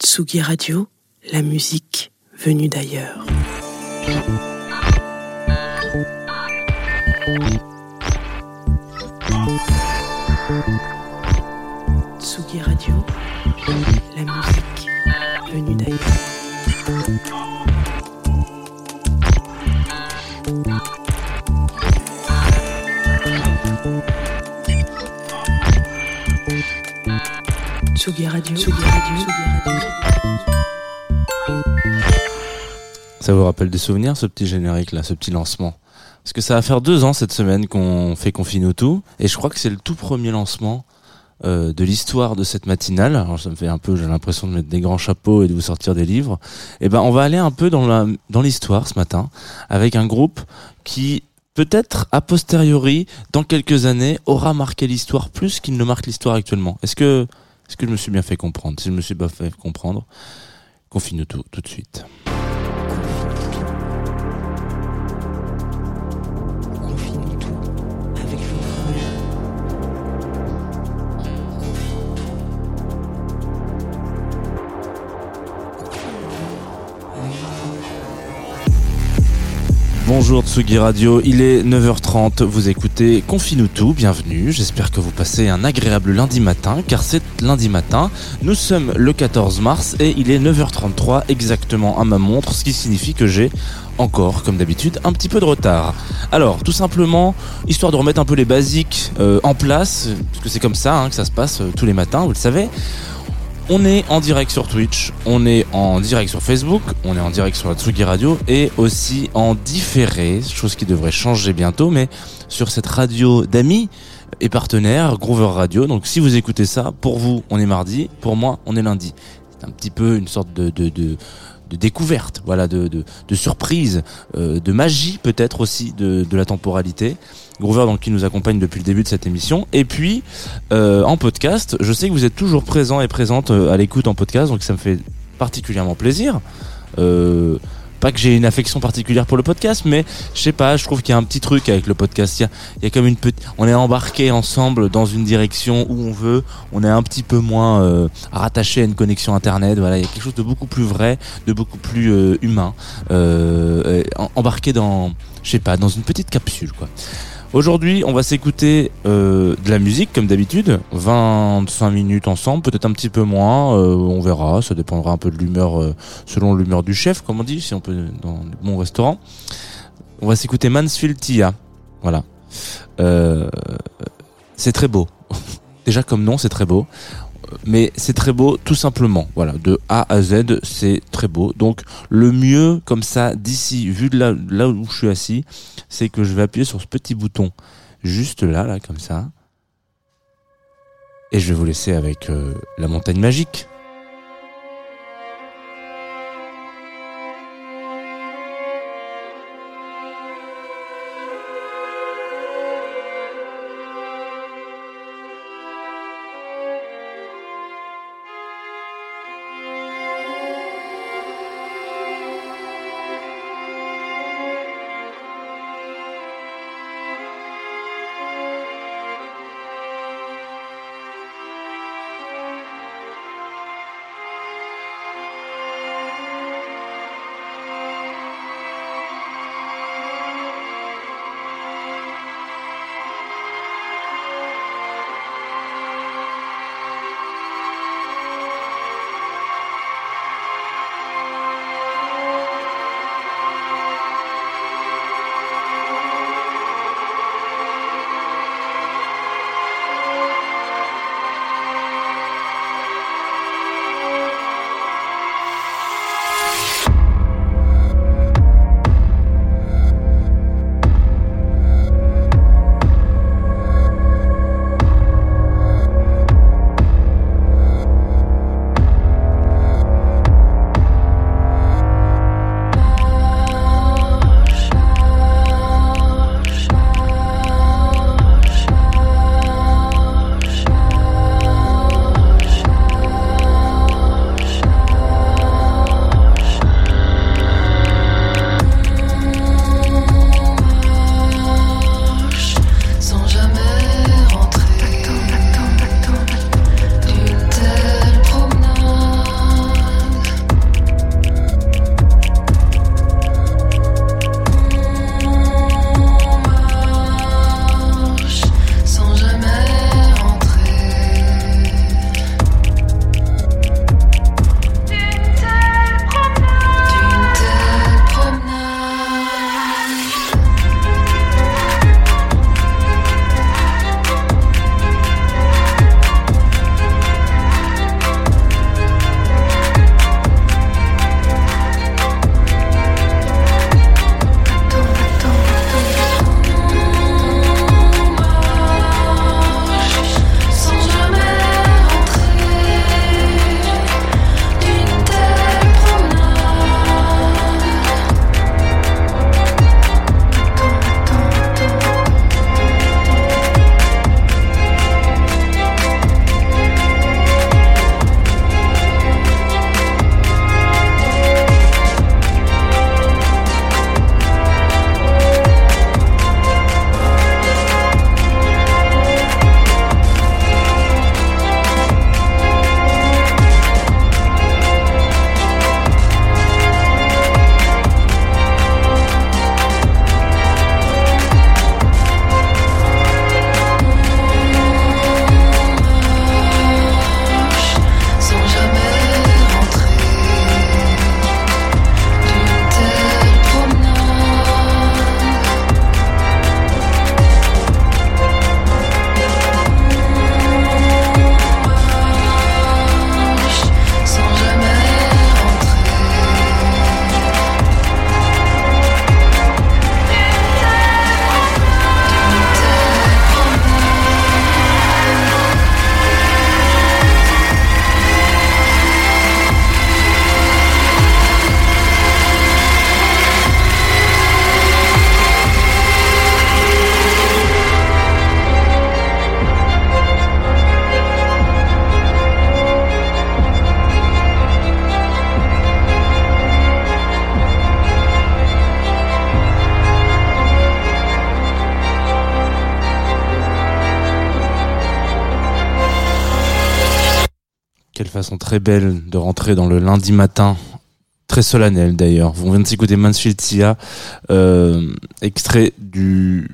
Tsugi Radio, la musique venue d'ailleurs. Tsugi Radio, la musique venue d'ailleurs. Radio, Tsugi Radio, Tsugi Radio. Ça vous rappelle des souvenirs, ce petit générique là, ce petit lancement? Parce que ça va faire deux ans cette semaine qu'on fait Confine tout, et je crois que c'est le tout premier lancement euh, de l'histoire de cette matinale. Alors ça me fait un peu, j'ai l'impression de mettre des grands chapeaux et de vous sortir des livres. Et ben on va aller un peu dans la dans l'histoire ce matin avec un groupe qui peut-être a posteriori dans quelques années aura marqué l'histoire plus qu'il ne marque l'histoire actuellement. Est-ce que est-ce que je me suis bien fait comprendre? Si je me suis pas fait comprendre, confine tout tout de suite. Bonjour Tsugi Radio, il est 9h30, vous écoutez Confine tout, bienvenue, j'espère que vous passez un agréable lundi matin, car c'est lundi matin, nous sommes le 14 mars et il est 9h33 exactement à ma montre, ce qui signifie que j'ai encore, comme d'habitude, un petit peu de retard. Alors, tout simplement, histoire de remettre un peu les basiques euh, en place, parce que c'est comme ça hein, que ça se passe euh, tous les matins, vous le savez. On est en direct sur Twitch, on est en direct sur Facebook, on est en direct sur la Tsugi Radio et aussi en différé, chose qui devrait changer bientôt, mais sur cette radio d'amis et partenaires, Groover Radio. Donc si vous écoutez ça, pour vous, on est mardi, pour moi, on est lundi. C'est un petit peu une sorte de, de, de, découverte, voilà, de, de, de surprise, euh, de magie peut-être aussi de, de la temporalité. Groover donc qui nous accompagne depuis le début de cette émission. Et puis euh, en podcast, je sais que vous êtes toujours présent et présente euh, à l'écoute en podcast, donc ça me fait particulièrement plaisir. Euh, pas que j'ai une affection particulière pour le podcast, mais je sais pas, je trouve qu'il y a un petit truc avec le podcast. Il y a, il y a comme une petite, on est embarqué ensemble dans une direction où on veut. On est un petit peu moins euh, rattaché à une connexion internet. Voilà, il y a quelque chose de beaucoup plus vrai, de beaucoup plus euh, humain, euh, embarqué dans, je sais pas, dans une petite capsule quoi. Aujourd'hui, on va s'écouter euh, de la musique comme d'habitude, 25 minutes ensemble, peut-être un petit peu moins, euh, on verra, ça dépendra un peu de l'humeur, euh, selon l'humeur du chef, comme on dit, si on peut dans de bons restaurants. On va s'écouter Mansfield Tia, voilà. C'est très beau. Déjà comme nom, c'est très beau. Mais c'est très beau tout simplement. Voilà, de A à Z, c'est très beau. Donc le mieux comme ça d'ici, vu de là, où je suis assis, c'est que je vais appuyer sur ce petit bouton juste là, là, comme ça. Et je vais vous laisser avec euh, la montagne magique. Très belle de rentrer dans le lundi matin très solennel d'ailleurs. On vient de s'écouter Mansfield Sia, euh, extrait du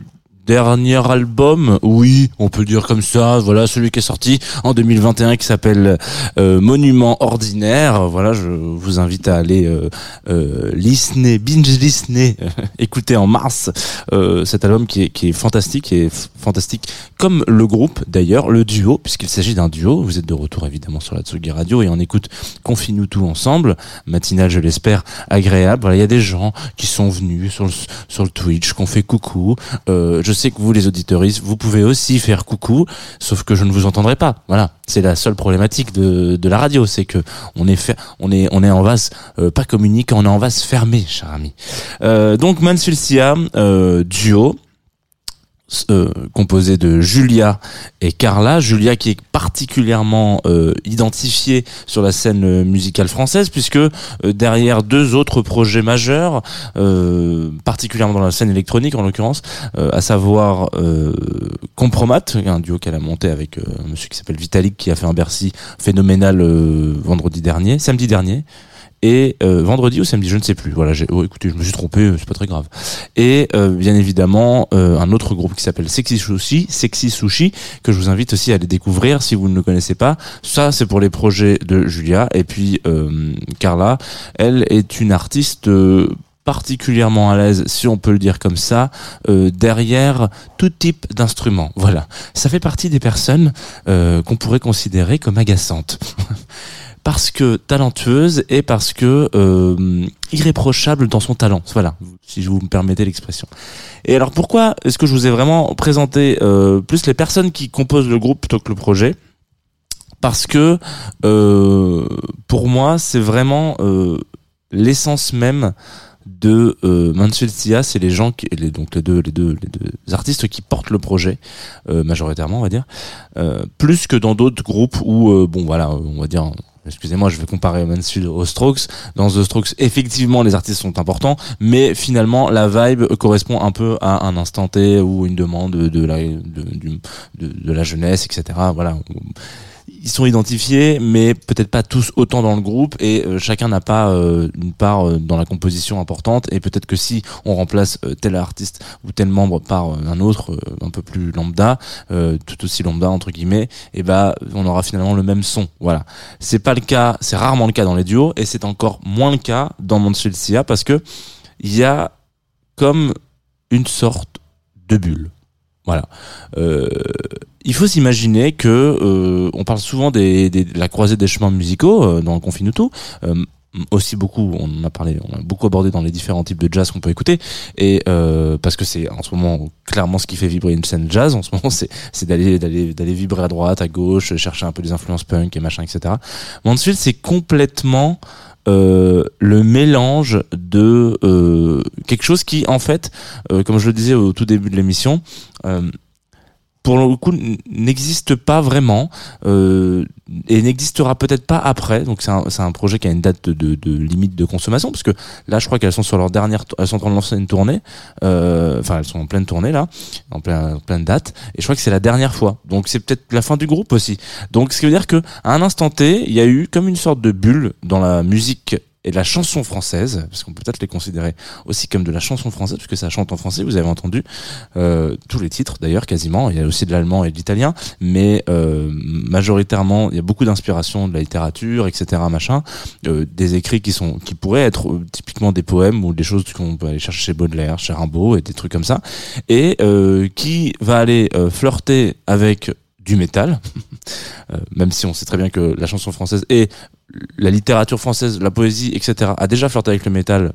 dernier album, oui, on peut dire comme ça, voilà, celui qui est sorti en 2021 qui s'appelle euh, Monument Ordinaire. Voilà, je vous invite à aller euh, euh listener, binge listener, écouter en mars euh, cet album qui est, qui est fantastique et fantastique comme le groupe d'ailleurs, le duo, puisqu'il s'agit d'un duo. Vous êtes de retour évidemment sur la Tsugi Radio et on écoute Confine-nous tout ensemble, matinale je l'espère agréable. Voilà, il y a des gens qui sont venus sur le, sur le Twitch, qu'on fait coucou. Euh, sais que vous, les auditoristes, vous pouvez aussi faire coucou, sauf que je ne vous entendrai pas. Voilà, c'est la seule problématique de, la radio, c'est que on est en vase euh, pas communique, on est en vase fermé, cher ami. Euh, donc Mansulcia, euh, duo euh, composé de Julia et Carla. Julia qui est particulièrement euh, identifiée sur la scène euh, musicale française puisque euh, derrière deux autres projets majeurs, particulièrement dans la scène électronique en l'occurrence, à savoir Compromat, un duo qu'elle a monté avec un monsieur qui s'appelle Vitalik qui a fait un Bercy phénoménal vendredi dernier, samedi dernier et euh, vendredi ou samedi, je ne sais plus. Voilà, j'ai, oh, écoutez, je me suis trompé, euh, c'est pas très grave. Et euh, bien évidemment, un autre groupe qui s'appelle Sexy Sushi, Sexy Sushi, que je vous invite aussi à aller découvrir si vous ne le connaissez pas. Ça, c'est pour les projets de Julia. Et puis Carla, elle est une artiste particulièrement à l'aise, si on peut le dire comme ça, euh, derrière tout type d'instrument. Voilà, ça fait partie des personnes euh, qu'on pourrait considérer comme agaçantes. parce que talentueuse et parce que euh, irréprochable dans son talent. Voilà, si je vous me permettez l'expression. Et alors pourquoi est-ce que je vous ai vraiment présenté euh, plus les personnes qui composent le groupe plutôt que le projet? Parce que euh, pour moi, c'est vraiment euh, l'essence même de euh, Sia, c'est les gens qui, les, donc les deux, les deux, les deux artistes qui portent le projet euh, majoritairement, on va dire, euh, plus que dans d'autres groupes où, euh, bon voilà, on va dire excusez-moi, je vais comparer Mansfield aux Strokes. Dans The Strokes, effectivement, les artistes sont importants, mais finalement, la vibe correspond un peu à un instant T ou une demande de la, de, la jeunesse, etc. Voilà ils sont identifiés, mais peut-être pas tous autant dans le groupe, et euh, chacun n'a pas euh, une part euh, dans la composition importante. Et peut-être que si on remplace tel artiste ou tel membre par un autre, un peu plus lambda, tout aussi lambda entre guillemets, et ben on aura finalement le même son. Voilà. C'est pas le cas, c'est rarement le cas dans les duos, et c'est encore moins le cas dans Monster Sia parce que il y a comme une sorte de bulle. Voilà. Euh, il faut s'imaginer que euh, on parle souvent des, des, de la croisée des chemins musicaux euh, dans le Confinuto. Euh, aussi beaucoup, on en a parlé, on a beaucoup abordé dans les différents types de jazz qu'on peut écouter, et euh, parce que c'est en ce moment clairement ce qui fait vibrer une scène jazz en ce moment, c'est c'est d'aller d'aller d'aller vibrer à droite, à gauche, chercher un peu des influences punk et machin, etc. Mansfield, c'est complètement euh, le mélange de euh, quelque chose qui, en fait, euh, comme je le disais au tout début de l'émission, euh, pour le coup n'existe pas vraiment euh, et n'existera peut-être pas après. Donc c'est un, un, projet qui a une date de, de, limite de consommation parce que là je crois qu'elles sont sur leur dernière elles sont en train de lancer une tournée euh, enfin elles sont en pleine tournée là en, plein, en pleine date et je crois que c'est la dernière fois. Donc c'est peut-être la fin du groupe aussi. Donc ce qui veut dire que à un instant T il y a eu comme une sorte de bulle dans la musique et de la chanson française, parce qu'on peut peut-être les considérer aussi comme de la chanson française, puisque ça chante en français, vous avez entendu euh, tous les titres d'ailleurs quasiment, il y a aussi de l'allemand et de l'italien, mais euh, majoritairement il y a beaucoup d'inspiration de la littérature, etc. machin, euh, des écrits qui sont qui pourraient être euh, typiquement des poèmes ou des choses qu'on peut aller chercher chez Baudelaire, chez Rimbaud et des trucs comme ça, et euh, qui va aller euh, flirter avec du métal, même si on sait très bien que la chanson française et la littérature française, la poésie, etc., a déjà flirté avec le métal.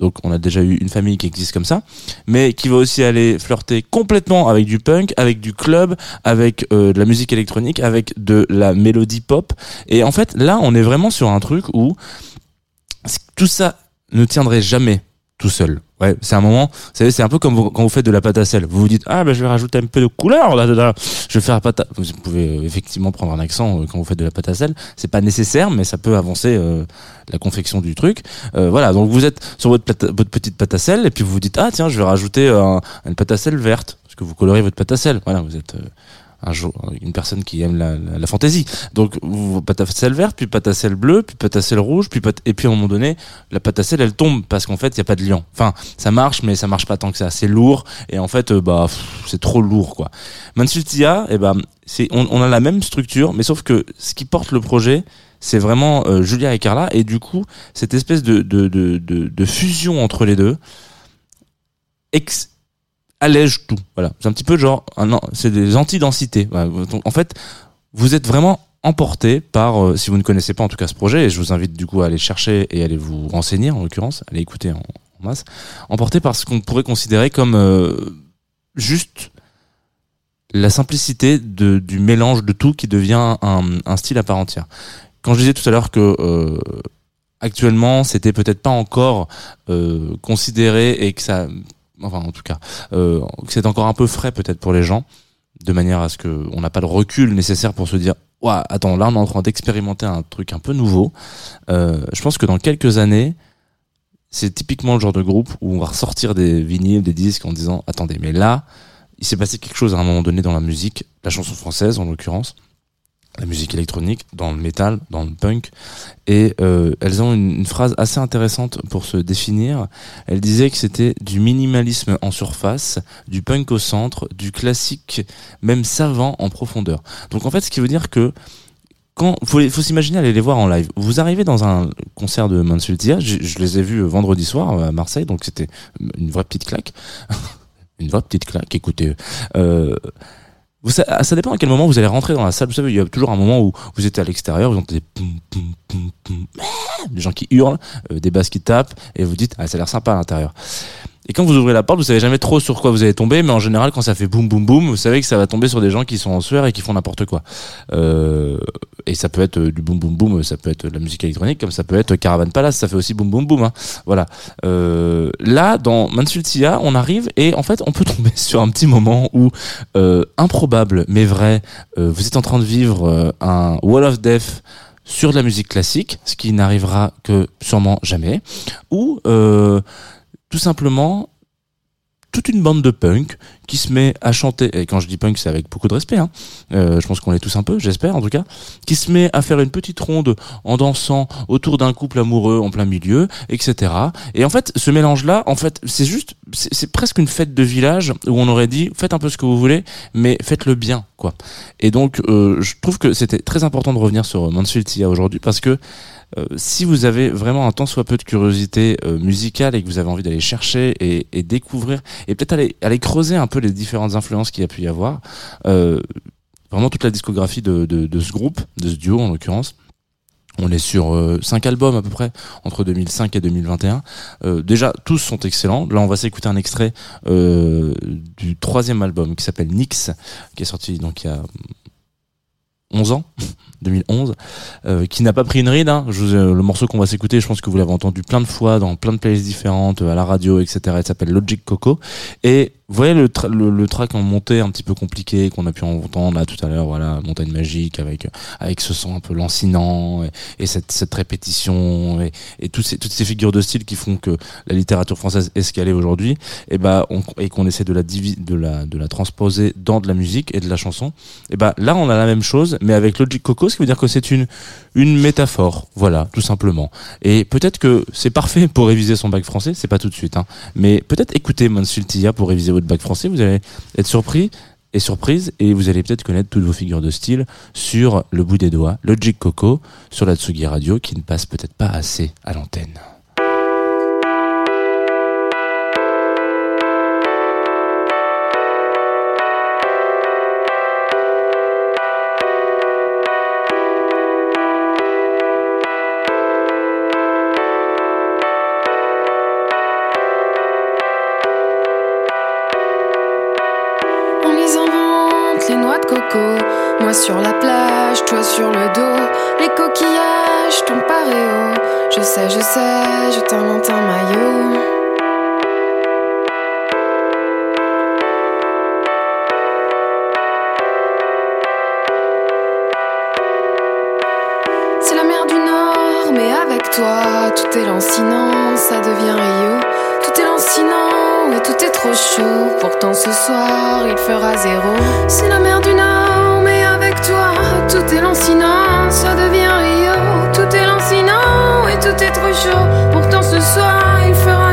Donc on a déjà eu une famille qui existe comme ça, mais qui va aussi aller flirter complètement avec du punk, avec du club, avec euh, de la musique électronique, avec de la mélodie pop. Et en fait, là, on est vraiment sur un truc où tout ça ne tiendrait jamais tout seul. Ouais, c'est un moment, vous savez, c'est un peu comme quand vous faites de la pâte à sel. Vous vous dites, ah, ben, je vais rajouter un peu de couleur là-dedans. Je vais faire la pâte à... Vous pouvez euh, effectivement prendre un accent euh, quand vous faites de la pâte à sel. C'est pas nécessaire, mais ça peut avancer euh, la confection du truc. Euh, voilà, donc vous êtes sur votre, votre petite pâte à sel et puis vous vous dites, ah, tiens, je vais rajouter une pâte à sel verte. Parce que vous colorez votre pâte à sel. Voilà, vous êtes un jour une personne qui aime la, la, la fantaisie. Donc pâte à sel vert, puis pâte à sel bleu, puis pâte à sel rouge, puis pâte- et puis à un moment donné la pâte à sel elle tombe parce qu'en fait il y a pas de liant. Enfin ça marche mais ça marche pas tant que ça. C'est lourd et en fait euh, bah c'est trop lourd quoi. Mansultia et ben c'est on, on a la même structure mais sauf que ce qui porte le projet c'est vraiment euh, Julia et Carla et du coup cette espèce de de, de, de, de fusion entre les deux ex allège tout. Voilà, c'est un petit peu genre, c'est des antidensités. En fait, vous êtes vraiment emporté par, euh, si vous ne connaissez pas en tout cas ce projet, et je vous invite du coup à aller chercher et aller vous renseigner en l'occurrence, aller écouter en, en masse, emporté par ce qu'on pourrait considérer comme euh, juste la simplicité de, du mélange de tout qui devient un, un style à part entière. Quand je disais tout à l'heure que euh, actuellement c'était peut-être pas encore euh, considéré et que ça enfin en tout cas euh, c'est encore un peu frais peut-être pour les gens de manière à ce que on n'a pas le recul nécessaire pour se dire ouais attends là on est en train d'expérimenter un truc un peu nouveau. Euh, je pense que dans quelques années c'est typiquement le genre de groupe où on va ressortir des vinyles des disques en disant attendez mais là il s'est passé quelque chose à un moment donné dans la musique la chanson française en l'occurrence la musique électronique, dans le métal, dans le punk. Et euh, elles ont une, phrase assez intéressante pour se définir. Elle disait que c'était du minimalisme en surface, du punk au centre, du classique, même savant en profondeur. Donc en fait, ce qui veut dire que quand faut, faut s'imaginer aller les voir en live. Vous arrivez dans un concert de Mansultia, je, je les ai vus vendredi soir à Marseille, donc c'était une vraie petite claque. une vraie petite claque. Écoutez, euh, ça, ça dépend à quel moment vous allez rentrer dans la salle. Vous savez, il y a toujours un moment où vous êtes à l'extérieur, vous entendez des gens qui hurlent, euh, des basses qui tapent, et vous dites, ah, ça a l'air sympa à l'intérieur. Et quand vous ouvrez la porte, vous savez jamais trop sur quoi vous allez tomber, mais en général, quand ça fait boum boum boum, vous savez que ça va tomber sur des gens qui sont en sueur et qui font n'importe quoi. Euh, et ça peut être du boum boum boum, ça peut être de la musique électronique, comme ça peut être Caravan Palace, ça fait aussi boum boum boum. Hein. Voilà. Euh, là, dans Mansultia, on arrive et en fait, on peut tomber sur un petit moment où euh, improbable mais vrai, euh, vous êtes en train de vivre euh, un Wall of Death sur de la musique classique, ce qui n'arrivera que sûrement jamais, ou euh, tout simplement toute une bande de punk qui se met à chanter, et quand je dis punk c'est avec beaucoup de respect, hein, euh, je pense qu'on est tous un peu, j'espère en tout cas, qui se met à faire une petite ronde en dansant autour d'un couple amoureux en plein milieu, etc. Et en fait, ce mélange-là, en fait, c'est juste, c'est presque une fête de village où on aurait dit, faites un peu ce que vous voulez, mais faites-le bien, quoi. Et donc, euh, je trouve que c'était très important de revenir sur Mansfield aujourd'hui parce que euh, si vous avez vraiment un tant soit peu de curiosité euh, musicale et que vous avez envie d'aller chercher et, et découvrir et peut-être aller, aller creuser un peu les différentes influences qu'il y a pu y avoir, euh, vraiment toute la discographie de, de, de ce groupe, de ce duo en l'occurrence. On est sur euh, cinq albums à peu près entre 2005 et 2021. Euh, déjà, tous sont excellents. Là, on va s'écouter un extrait euh, du troisième album qui s'appelle Nix, qui est sorti donc il y a 11 ans, 2011, euh, qui n'a pas pris une ride. Hein. Je euh, le morceau qu'on va s'écouter, je pense que vous l'avez entendu plein de fois dans plein de playlists différentes, euh, à la radio, etc. Il s'appelle Logic Coco. Et vous voyez le, le, le track en montée un petit peu compliqué qu'on a pu entendre là tout à l'heure, voilà, montagne magique avec avec ce son un peu lancinant et, et cette, cette répétition et, et toutes ces toutes ces figures de style qui font que la littérature française est ce qu'elle est aujourd'hui. Et bah on, et qu'on essaie de la de la de la transposer dans de la musique et de la chanson. Et bah là on a la même chose mais avec Logic Coco, ce qui veut dire que c'est une une métaphore, voilà, tout simplement. Et peut-être que c'est parfait pour réviser son bac français, c'est pas tout de suite, hein. Mais peut-être écoutez Mansultia pour réviser bac français, vous allez être surpris et surprise et vous allez peut-être connaître toutes vos figures de style sur le bout des doigts, Logic Coco, sur la Tsugi Radio qui ne passe peut-être pas assez à l'antenne. Sur la plage, toi sur le dos. Les coquillages, ton paréo. Je sais, je sais, je t'invente un maillot. C'est la mer du Nord, mais avec toi, tout est lancinant, ça devient Rio. Tout est lancinant, et tout est trop chaud. Pourtant ce soir il fera zéro. C'est la mer du Nord, avec toi tout est lancinant, ça devient Rio. Tout est lancinant et tout est trop chaud. Pourtant ce soir il fera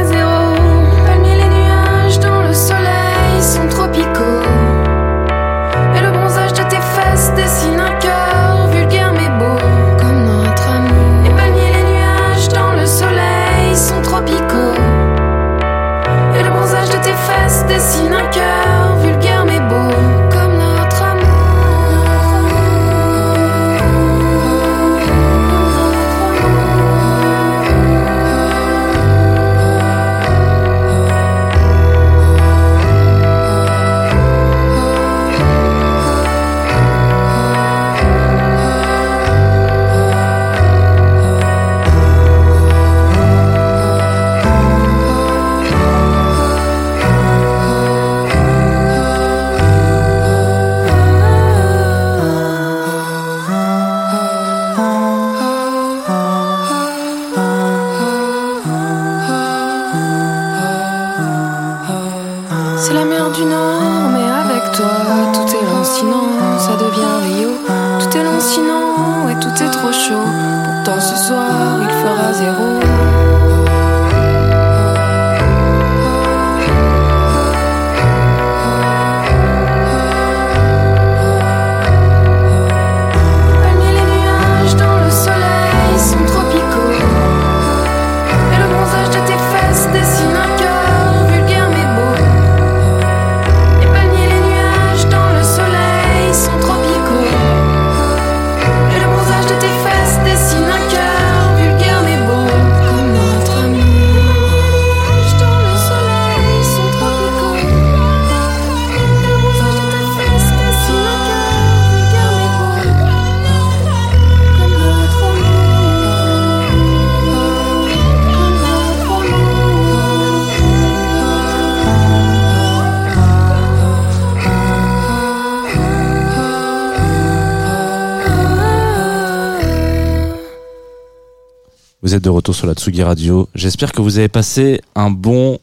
Vous êtes de retour sur la Tsugi Radio. J'espère que vous avez passé un bon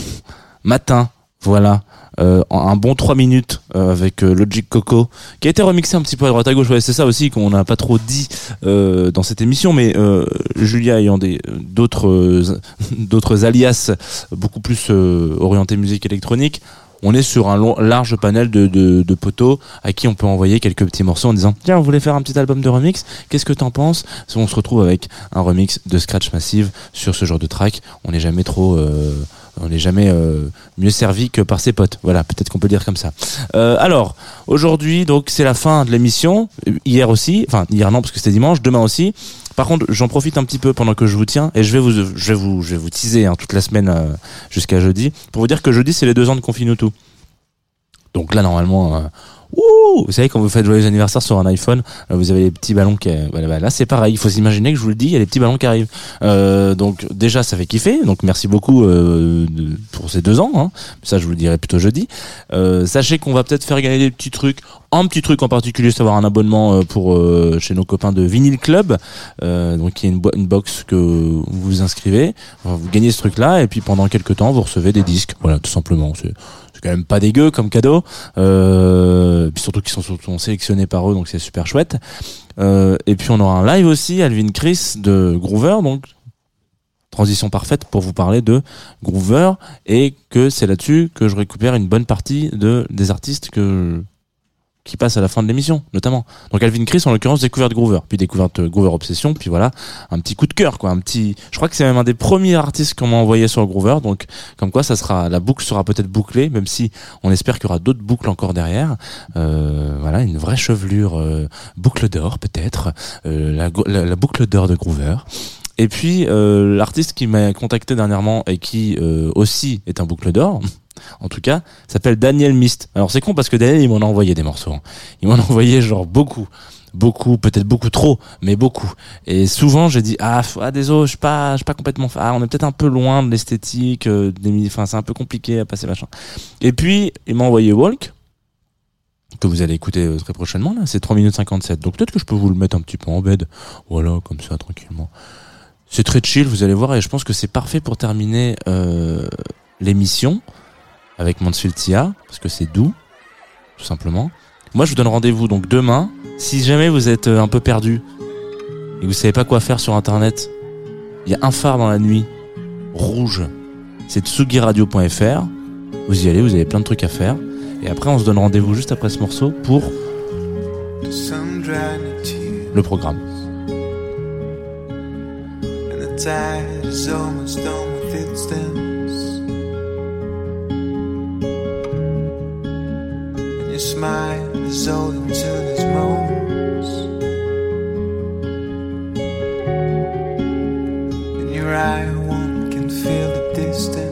matin. Voilà. Euh, un bon 3 minutes euh, avec euh, Logic Coco qui a été remixé un petit peu à droite à gauche ouais, c'est ça aussi qu'on n'a pas trop dit dans cette émission mais Julia ayant des d'autres d'autres alias beaucoup plus orientés musique électronique on est sur un long, large panel de, de, de poteaux à qui on peut envoyer quelques petits morceaux en disant tiens on voulait faire un petit album de remix qu'est-ce que t'en penses? On se retrouve avec un remix de Scratch Massive sur ce genre de track on n'est jamais trop euh, on n'est jamais euh, mieux servi que par ses potes. Voilà, peut-être qu'on peut le dire comme ça. Euh, alors, aujourd'hui, donc c'est la fin de l'émission. Hier aussi, enfin hier non parce que c'était dimanche, demain aussi. Par contre, j'en profite un petit peu pendant que je vous tiens et je vais vous, je vais vous, je vais vous teaser hein, toute la semaine euh, jusqu'à jeudi pour vous dire que jeudi c'est les deux ans de Confinutu. Donc là normalement, euh, ouh, vous savez quand vous faites joyeux anniversaire sur un iPhone, euh, vous avez les petits ballons qui, voilà, bah, là c'est pareil. Il faut s'imaginer que je vous le dis, il y a les petits ballons qui arrivent. Euh, donc déjà ça fait kiffer. Donc merci beaucoup euh, pour ces deux ans. Hein. Ça je vous le dirai plutôt jeudi. Euh, sachez qu'on va peut-être faire gagner des petits trucs. Un petit truc en particulier, c'est avoir un abonnement euh, pour euh, chez nos copains de Vinyl Club. Euh, donc il y a une, bo- une box que vous vous inscrivez, vous gagnez ce truc-là et puis pendant quelques temps vous recevez des disques. Voilà, tout simplement. Quand même pas dégueu comme cadeau. Euh, puis surtout qu'ils sont, sont sélectionnés par eux, donc c'est super chouette. Euh, et puis on aura un live aussi, Alvin Chris de Groover, donc transition parfaite pour vous parler de Groover et que c'est là-dessus que je récupère une bonne partie de des artistes que qui passent à la fin de l'émission, notamment. Donc Alvin Chris, en l'occurrence, découverte Groover, puis découverte euh, Groover Obsession, puis voilà, un petit coup de cœur, quoi, un petit. Je crois que c'est même un des premiers artistes qu'on m'a envoyé sur Groover, donc comme quoi, ça sera, la boucle sera peut-être bouclée, même si on espère qu'il y aura d'autres boucles encore derrière. Euh, voilà, une vraie chevelure, euh, boucle d'or peut-être, euh, la boucle d'or de Groover. Et puis euh, l'artiste qui m'a contacté dernièrement et qui euh, aussi est un boucle d'or, en tout cas, s'appelle Daniel Mist. Alors c'est con parce que Daniel il m'en a envoyé des morceaux. hein. Il m'en a envoyé genre beaucoup. Beaucoup, peut-être beaucoup trop, mais beaucoup. Et souvent, j'ai dit ah, ah désolé, je suis pas, je suis pas complètement. Ah, on est peut-être un peu loin de l'esthétique. euh, c'est un peu compliqué à passer machin. Et puis, il m'a envoyé Walk que vous allez écouter euh, très prochainement là. C'est 3 minutes 57. Donc peut-être que je peux vous le mettre un petit peu en bed. Voilà, comme ça, tranquillement. C'est très chill, vous allez voir, et je pense que c'est parfait pour terminer euh, l'émission avec Mansfield Tia, parce que c'est doux, tout simplement. Moi, je vous donne rendez-vous donc demain. Si jamais vous êtes euh, un peu perdu et vous savez pas quoi faire sur Internet, il y a un phare dans la nuit, rouge. C'est tsugiradio.fr. Vous y allez, vous avez plein de trucs à faire. Et après, on se donne rendez-vous juste après ce morceau pour le programme. Smile is all into these moments. In your eye, one can feel the distance.